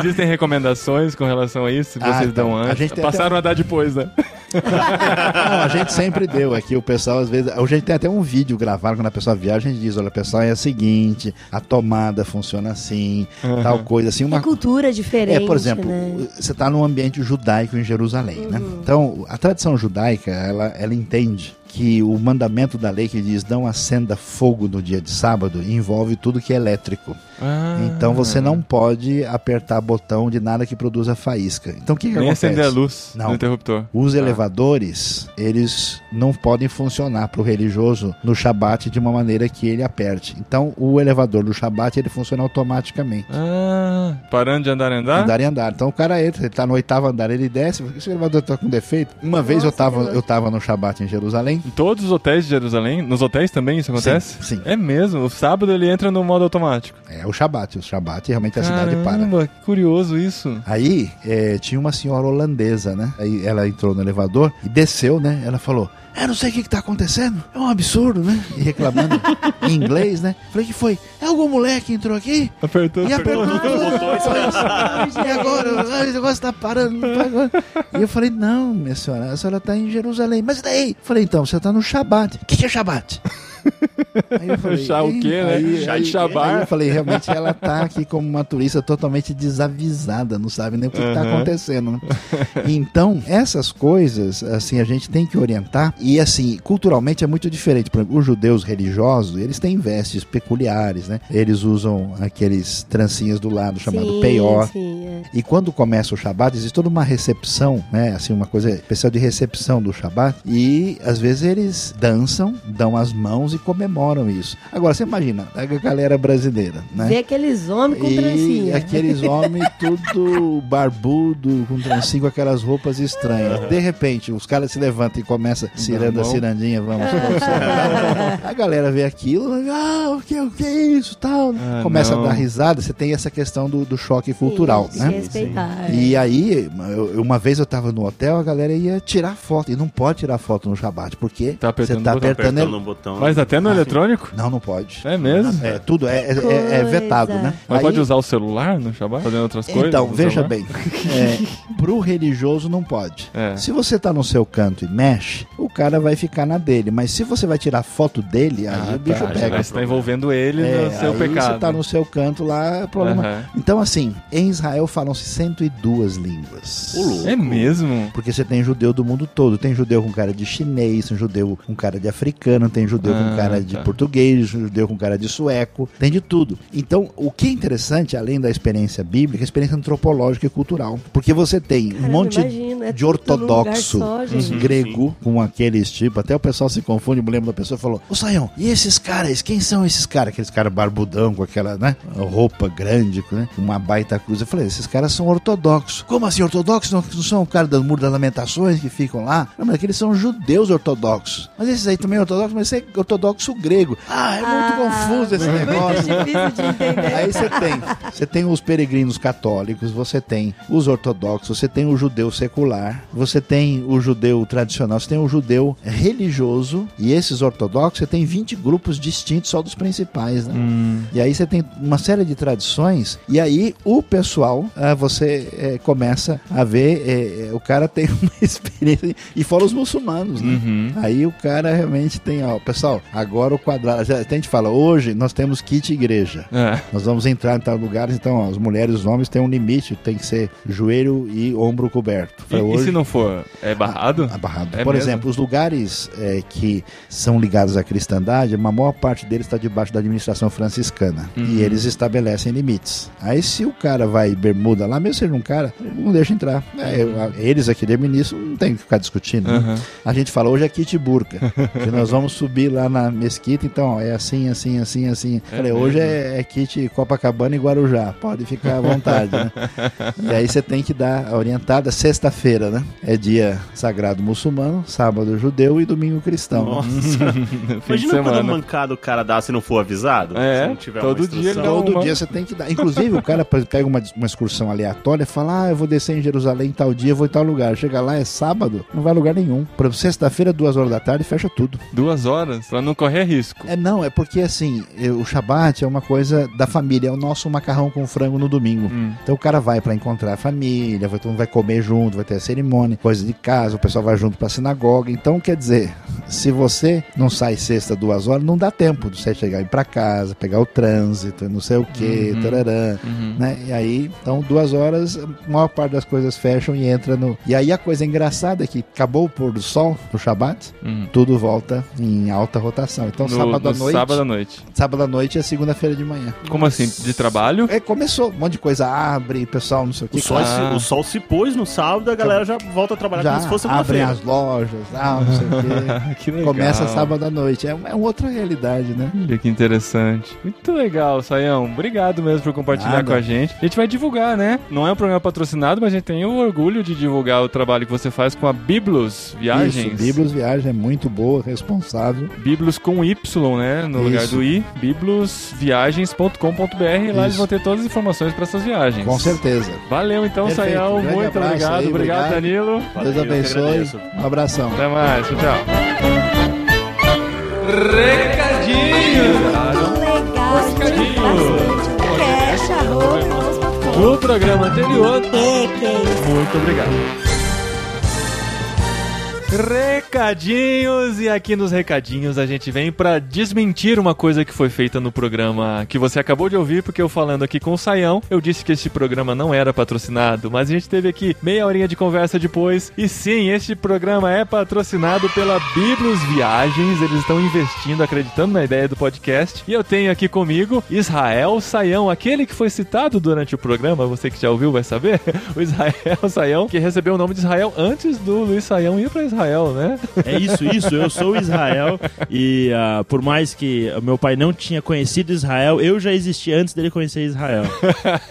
Existem recomendações com relação a isso que Ah, vocês então, dão a antes? gente tem Passaram a dar depois, né? Não, a gente sempre deu aqui, o pessoal às vezes. A gente tem até um vídeo gravado quando a pessoa viaja, a gente diz: olha, pessoal, é o seguinte, a tomada funciona assim, tal coisa assim. É Uma, cultura diferente, É, por exemplo, né? você está num ambiente judaico em Jerusalém, né? Então, a tradição judaica, ela, ela entende que o mandamento da lei que diz não acenda fogo no dia de sábado envolve tudo que é elétrico. Ah, Então você não pode apertar botão de nada que produza faísca. Então o que, que Nem acontece? acender a luz Não. no interruptor. Os elevadores, eles não podem funcionar para o religioso no Shabat de uma maneira que ele aperte. Então, o elevador do Shabat, ele funciona automaticamente. Ah, parando de andar e andar? Andar e andar. Então o cara entra, ele tá no oitavo andar, ele desce, esse elevador tá com defeito. Uma vez eu tava, eu tava no Shabat em Jerusalém. Em todos os hotéis de Jerusalém? Nos hotéis também isso acontece? Sim, sim. É mesmo. O sábado ele entra no modo automático. É o Shabat, o Shabat realmente a cidade para. Caramba, que curioso isso. Aí é, tinha uma senhora holandesa, né? Aí ela entrou no elevador e desceu, né? Ela falou: Eu não sei o que, que tá acontecendo, é um absurdo, né? E reclamando em inglês, né? Falei: Que foi? É algum moleque que entrou aqui? Apertou. E apertou Ai, E agora? O negócio tá parando. não tá. E eu falei, não, minha senhora, a senhora tá em Jerusalém. Mas e daí? Falei, então, você tá no Shabat. O que, que é Shabat? Aí eu falei, Chá o quê, né? Aí, Chá aí, de Shabat. aí eu falei, realmente ela tá aqui como uma turista totalmente desavisada, não sabe nem o que, que tá Uhum. acontecendo. Né? Então, essas coisas, assim, a gente tem que orientar. E, assim, culturalmente é muito diferente. Por exemplo, os judeus religiosos, eles têm vestes peculiares, né? Eles usam aqueles trancinhas do lado chamado sim, peió. Sim, é. E quando começa o Shabat, existe toda uma recepção, né? Assim, uma coisa especial de recepção do Shabat. E às vezes eles dançam, dão as mãos e comemoram isso. Agora, você imagina, a galera brasileira, né? Vê aqueles homens com e trancinha. aqueles homens tudo barbudo, com trancinho, com aquelas roupas estranhas. De repente, os caras se levantam e começam ciranda, mão. cirandinha, vamos. vamos a galera vê aquilo, ah, o que, o que é isso, tal. Ah, Começa não. a dar risada, você tem essa questão do, do choque cultural, Sim, né? se respeitar. é. E aí, eu- uma vez eu tava no hotel, a galera ia tirar foto. E não pode tirar foto no Shabat, porque Tá apertando você tá o botão, apertando. Apertando um botão. Mas até no eletrônico? Não, não pode. É mesmo? É, tudo é, é- é- vetado, né? Mas Aí- pode usar o celular no Shabbat? Fazendo outras coisas? Então, veja celular? bem, é, pro religioso não pode. É. Se você tá no seu canto e mexe, o cara vai ficar na dele. Mas se você vai tirar foto dele, aí Ah, o bicho tá, pega. Você tá envolvendo ele É, no seu aí pecado. Você tá no seu canto lá, é problema. Aham. Então, assim, em Israel falam-se 102 línguas. É mesmo? Porque você tem judeu do mundo todo. Tem judeu com cara de chinês, tem judeu com cara de africano, tem judeu Ah, com cara de tá. português, judeu com cara de sueco, tem de tudo. Então, o que é interessante, além da experiência bíblica, é a experiência antropológica e cultural. Porque você tem um Caramba, monte imagina, é de ortodoxo só, gente. grego com aqueles tipo, até o pessoal se confunde, me lembro da pessoa falou: Ô Saião, e esses caras? Quem são esses caras? Aqueles caras barbudão com aquela, né? Roupa grande, né? Uma baita cruz. Eu falei: esses caras são ortodoxos. Como assim ortodoxos? Não, não são o cara das Muro das Lamentações que ficam lá? Não, mas aqueles são judeus ortodoxos. Mas esses aí também é ortodoxos, mas esse é ortodoxo grego. Ah, é muito Ah, confuso esse muito negócio. Aí você tem, você tem os peregrinos católicos, você tem os ortodoxos, você tem o judeu secular, você tem o judeu tradicional, você tem o judeu religioso e esses ortodoxos, você tem 20 grupos distintos só dos principais, né? Hum. E aí você tem uma série de tradições e aí o pessoal, ah, você eh, começa a ver, eh, eh, o cara tem uma experiência e fora os muçulmanos, né? Uhum. Aí o cara realmente tem, ó, pessoal, agora o quadrado, já- a gente fala, hoje nós temos kit igreja. É. Nós vamos entrar em tal lugares, então ó, as mulheres e os homens têm um limite, tem que ser joelho e ombro coberto. E, Falei, e se não for? É barrado? Abarrado. É Por mesmo? exemplo, os lugares é, que são ligados à cristandade, uma maior parte deles está debaixo da administração franciscana. Uhum. E eles estabelecem limites. Aí se o cara vai bermuda lá, mesmo seja um cara, não deixa entrar. É, a- eles aqui de ministro não tem que ficar discutindo. né? Uhum. A gente fala, hoje é kit burca. que nós vamos subir lá na mesquita, então ó, é assim, assim, assim, assim. É Falei, mesmo? hoje é, é kit Copacabana e Guarujá. Pode ficar à vontade, né? E aí você tem que dar a orientada sexta-feira. né? É dia sagrado muçulmano, sábado judeu e domingo cristão. Nossa. Imagina quando mancada o cara dá se não for avisado. É, se não tiver todo dia Todo uma- dia você tem que dar. Inclusive, o cara pega uma, uma excursão aleatória e fala: Ah, eu vou descer em Jerusalém tal dia, eu vou em tal lugar. Chega lá, é sábado, não vai a lugar nenhum. Exemplo, sexta-feira, duas horas da tarde, fecha tudo. Duas horas, pra não correr risco. É, não, é porque assim, o Shabat é uma coisa da família, é o nosso macarrão com frango no domingo. Hum. Então o cara vai pra encontrar a família, vai, todo mundo vai comer junto, vai ter a cerimônia, coisa de casa, o pessoal vai junto pra sinagoga. Então, quer dizer, se você não sai sexta duas horas, não dá tempo de você chegar e ir pra casa, pegar o trânsito, não sei o que, Uhum. tararã, Uhum. né? E aí, então, duas horas, a maior parte das coisas fecham e entra no. E aí a coisa engraçada é que acabou o pôr do sol no Shabat, Uhum. tudo volta em alta rotação. Então, No- sábado à no noite. Sábado à noite. Sábado à noite é segunda-feira de manhã. Como assim? De trabalho? É, começou, um monte de coisa abre, pessoal, não sei o que. O sol, se, Ah. o sol se pôs no sábado, a galera já volta a trabalhar já como se fosse abrem as lojas, ah, não sei o quê. que legal. Começa sábado à noite. É, é uma outra realidade, né? Olha que interessante. Muito legal, Saião. Obrigado mesmo por compartilhar Nada. com a gente. A gente vai divulgar, né? Não é um programa patrocinado, mas a gente tem o orgulho de divulgar o trabalho que você faz com a Biblos Viagens. Isso, Biblos Viagem é muito boa, responsável. Biblos com Y, né? No Isso. lugar do I. biblosviagens.com.br. Lá eles Isso. vão ter todas as informações para essas viagens. Com certeza. Valeu então, Perfeito. Saião. Grande Muito obrigado. aí, obrigado, obrigado. Danilo. Deus abençoe. Um abração. Até mais. Tchau, tchau. Recadinho! Legal, Recadinho. bastante. Cash, arroba, No programa anterior. Muito obrigado. Recadinhos e aqui nos recadinhos a gente vem pra desmentir uma coisa que foi feita no programa que você acabou de ouvir, porque eu falando aqui com o Saião, eu disse que este programa não era patrocinado, mas a gente teve aqui meia horinha de conversa depois e sim, este programa é patrocinado pela Biblos Viagens, eles estão investindo, acreditando na ideia do podcast e eu tenho aqui comigo Israel Saião, aquele que foi citado durante o programa, você que já ouviu vai saber, o Israel Saião, que recebeu o nome de Israel antes do Luiz Saião ir pra Israel, né? É isso, isso. Eu sou Israel e ah, por mais que o meu pai não tinha conhecido Israel, eu já existia antes dele conhecer Israel.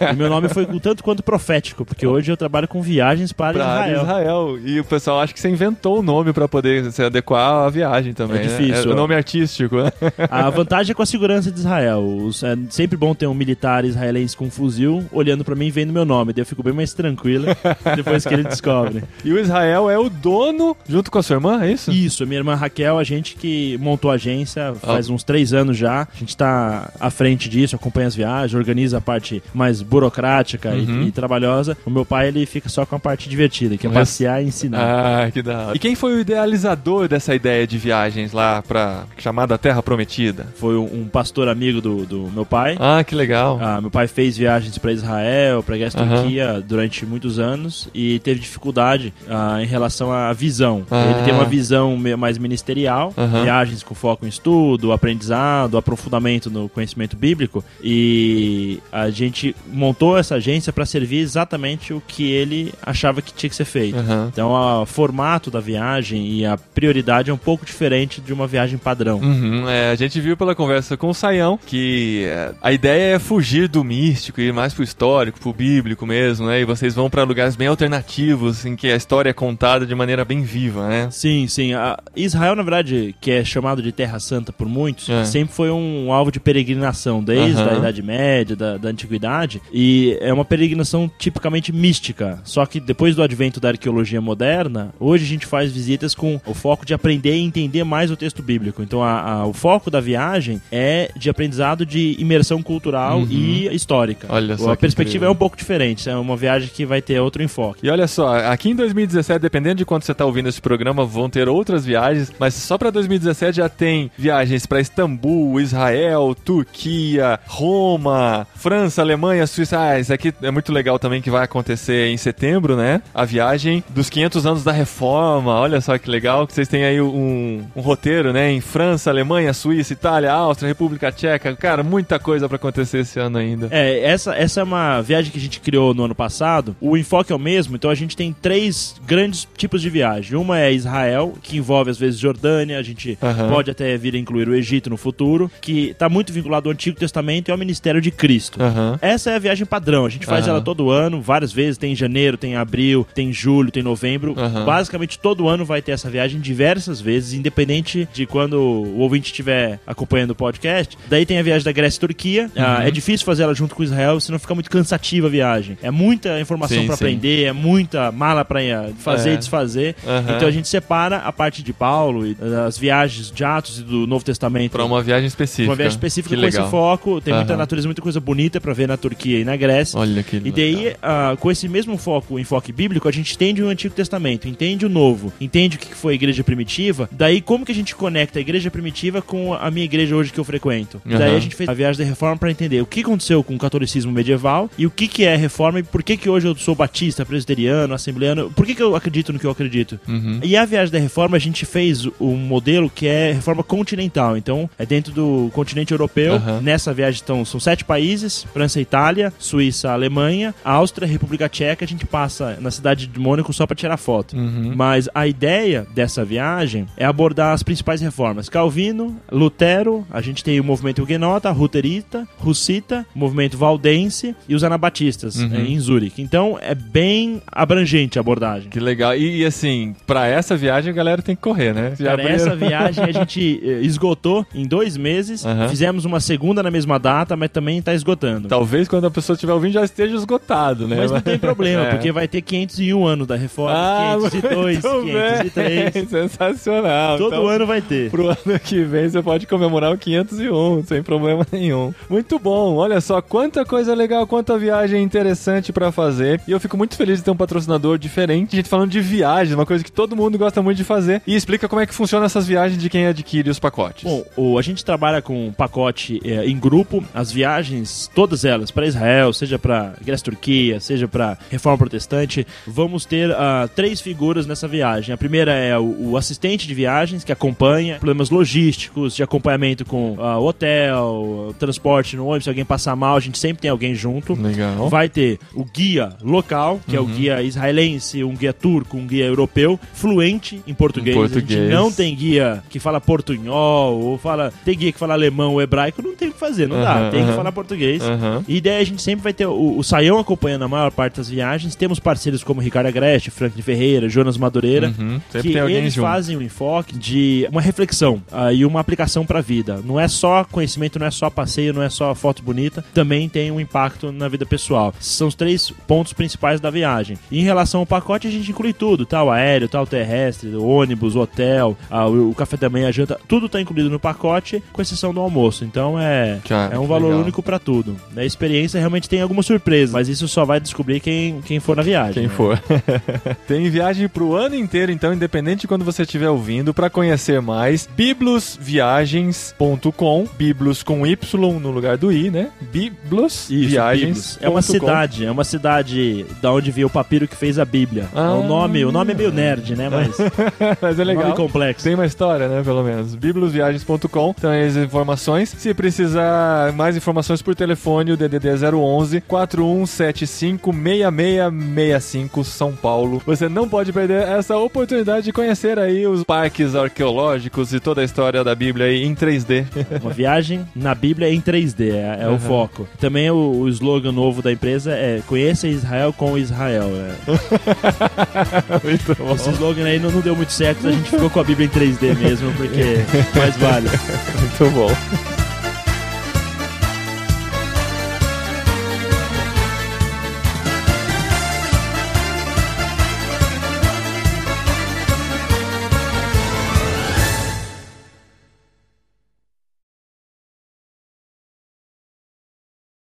E meu nome foi tanto quanto profético, porque hoje eu trabalho com viagens para Israel. Israel. E o pessoal acha que você inventou o nome pra poder se adequar à viagem também. É né? difícil. É o nome artístico, né? A vantagem é com a segurança de Israel. É sempre bom ter um militar israelense com um fuzil olhando pra mim e vendo meu nome. Daí eu fico bem mais tranquilo depois que ele descobre. E o Israel é o dono, junto com a sua irmã, é isso? Isso, minha irmã Raquel, a gente que montou a agência faz uns três anos já. A gente tá à frente disso, acompanha as viagens, organiza a parte mais burocrática e- Uhum. e, trabalhosa. O meu pai, ele fica só com a parte divertida, que é Mas- passear e ensinar. Ah, que da hora. E quem foi o idealizador dessa ideia de viagens lá pra chamada Terra Prometida? Foi um pastor amigo do, do meu pai. Ah, que legal. Ah, meu pai fez viagens para Israel, para Guest Aham. Turquia durante muitos anos e teve dificuldade ah, em relação à visão. Ah. Ele tem uma visão me- mais ministerial, Aham. viagens com foco em estudo, aprendizado, aprofundamento no conhecimento bíblico e a gente montou essa agência para servir exatamente o que ele achava que tinha que ser feito. Aham. Então, o formato da viagem e a prioridade é um pouco diferente de uma viagem padrão. Uhum, é, a gente viu pela conversa com o Saião que é, a ideia é fugir do místico e ir mais pro histórico, pro bíblico mesmo, né? E vocês vão pra lugares bem alternativos, em que a história é contada de maneira bem viva, né? Sim, sim. A Israel, na verdade, que é chamado de Terra Santa por muitos, É. sempre foi um alvo de peregrinação, desde Aham. a Idade Média, da, da Antiguidade, e é uma peregrinação tipicamente mística. Só que depois do advento da arqueologia moderna, hoje a gente faz visitas com o foco de aprender e entender mais o texto bíblico. Então, a- a- o foco da viagem é de aprendizado de imersão cultural Uhum. e histórica. Olha só a perspectiva incrível. é um pouco diferente, é uma viagem que vai ter outro enfoque. E olha só, aqui em 2017, dependendo de quando você está ouvindo esse programa, vão ter outras viagens, mas só para 2017 já tem viagens para Istambul, Israel, Turquia, Roma, França, Alemanha, Suíça. Ah, isso aqui é muito legal também que vai acontecer em setembro, né? A viagem dos 500 anos da Reforma. Olha só que legal que vocês têm aí um, um roteiro, né? Em França, Alemanha, Suíça, Itália, Áustria, República Tcheca. Cara, muita coisa para acontecer esse ano ainda. É, essa, essa é uma viagem que a gente criou no ano passado. O enfoque é o mesmo, então a gente tem três grandes tipos de viagem. Uma Uma é Israel, que envolve às vezes Jordânia, a gente Aham. pode até vir a incluir o Egito no futuro, que está muito vinculado ao Antigo Testamento e ao ministério de Cristo. Aham. Essa é a viagem padrão. A gente faz ela todo ano, várias vezes. Tem em janeiro, tem em abril, tem em julho, tem em novembro. Basicamente, todo ano vai ter essa viagem diversas vezes, independente de quando o ouvinte estiver acompanhando o podcast. Daí tem a viagem da Grécia e Turquia. Ah, Uhum. é difícil fazer ela junto com Israel, senão fica muito cansativa a viagem. É muita informação para aprender, é muita mala para fazer É. e desfazer. Aham. Então a gente separa a parte de Paulo e ah, as viagens de Atos e do Novo Testamento Pra uma viagem específica. uma viagem específica que com legal. esse foco. Tem muita Aham. natureza, muita coisa bonita pra ver na Turquia e na Grécia. Olha que E daí, ah, com esse mesmo foco, enfoque bíblico, a gente entende o Antigo Testamento, entende o Novo, entende o que foi a igreja primitiva. Daí, como que a gente conecta a igreja primitiva com a minha igreja hoje que eu frequento? Aham. Daí a gente fez a viagem da reforma pra entender o que aconteceu com o catolicismo medieval e o que que é reforma e por que que hoje eu sou batista, presbiteriano, assembleano, por que que eu acredito no que eu acredito. Uhum. E a viagem da reforma, a gente fez um modelo que é reforma continental. Então, é dentro do continente europeu. Aham. Nessa viagem estão, são sete países: França, Itália, Suíça, Alemanha, Áustria, República Tcheca. A gente passa na cidade de Mônaco só para tirar foto. Uhum. Mas a ideia dessa viagem é abordar as principais reformas: Calvino, Lutero, a gente tem o movimento huguenota, Ruterita, Russita, o movimento valdense e os anabatistas Uhum. em Zurique. Então é bem abrangente a abordagem. Que legal. E, e, assim, pra essa viagem a galera tem que correr, né? Já Cara, abriram- essa viagem a gente eh, esgotou em dois meses. Fizemos uma segunda na mesma data, mas também tá esgotando. Talvez quando a pessoa estiver ouvindo já esteja esgotado, né? Mas não tem problema, É. porque vai ter 501 anos da reforma, Ah, 502, muito 503. bem. Sensacional. Todo Então, ano vai ter. Pro ano que vem você pode comemorar o 501, sem problema nenhum. Muito bom, olha só quanta coisa legal, quanta viagem interessante pra fazer. E eu fico muito feliz de ter um patrocinador diferente. A gente falando de viagem, uma coisa que todo mundo gosta muito de fazer. E explica como é que funciona essas viagens de quem adquire os pacotes. Bom, o- a gente trabalha com um pacote eh, em grupo, as viagens, todas elas, para Israel, seja para Grécia Turquia, seja para Reforma Protestante, vamos ter ah, três figuras nessa viagem. A primeira é o, o assistente de viagens, que acompanha problemas logísticos, de acompanhamento com ah, hotel, transporte no ônibus, se alguém passar mal, a gente sempre tem alguém junto. Legal. Vai ter o guia local, que é Uhum. o guia israelense, um guia turco, um guia europeu, fluente em português. Em A português. gente não tem guia que fala portunhol, ou fala. Tem guia que fala alemão ou hebraico, não tem o que fazer, não dá. Aham, Tem que aham. falar português. Aham. E daí a gente sempre vai ter o, o Saião acompanhando a maior parte das viagens. Temos parceiros como Ricardo Agreste, Franklin Ferreira, Jonas Madureira. Uhum. Que eles junto. fazem um enfoque de uma reflexão ah, e uma aplicação para a vida. Não é só conhecimento, não é só passeio, não é só foto bonita, também tem um impacto na vida pessoal. São os três pontos principais da viagem. E em relação ao pacote, a gente inclui tudo: o aéreo, tá? Terrestre, o ônibus, o hotel, ah, o, café da manhã, a janta, tudo tá incluído no pacote, com exceção do almoço. Então é, é um valor legal. único para tudo. A experiência realmente tem alguma surpresa, mas isso só vai descobrir quem, quem for na viagem. Quem né? for. Tem viagem pro ano inteiro, então, independente de quando você estiver ouvindo, pra conhecer mais, biblosviagens.com, biblos com Y no lugar do I, né? Biblos Isso, viagens. Biblos. É uma cidade, é uma cidade da onde veio o papiro que fez a Bíblia. Ah. o nome, o nome é meio nerd, né? Mas Mas é legal. nome complexo. Tem uma história, né? Pelo menos. Biblosviagens.com. Então, as informações. Se precisar mais informações por telefone, o DDD é 011 4175 6665 São Paulo. Você não pode perder essa oportunidade de conhecer aí os parques arqueológicos e toda a história da Bíblia aí em 3D. Uma viagem na Bíblia em 3D, é, é o foco. Também o, o slogan novo da empresa é Conheça Israel com Israel. é. Muito bom. Slogan aí não, não deu muito certo, a gente ficou com a Bíblia em 3D mesmo, porque mais vale. Muito bom.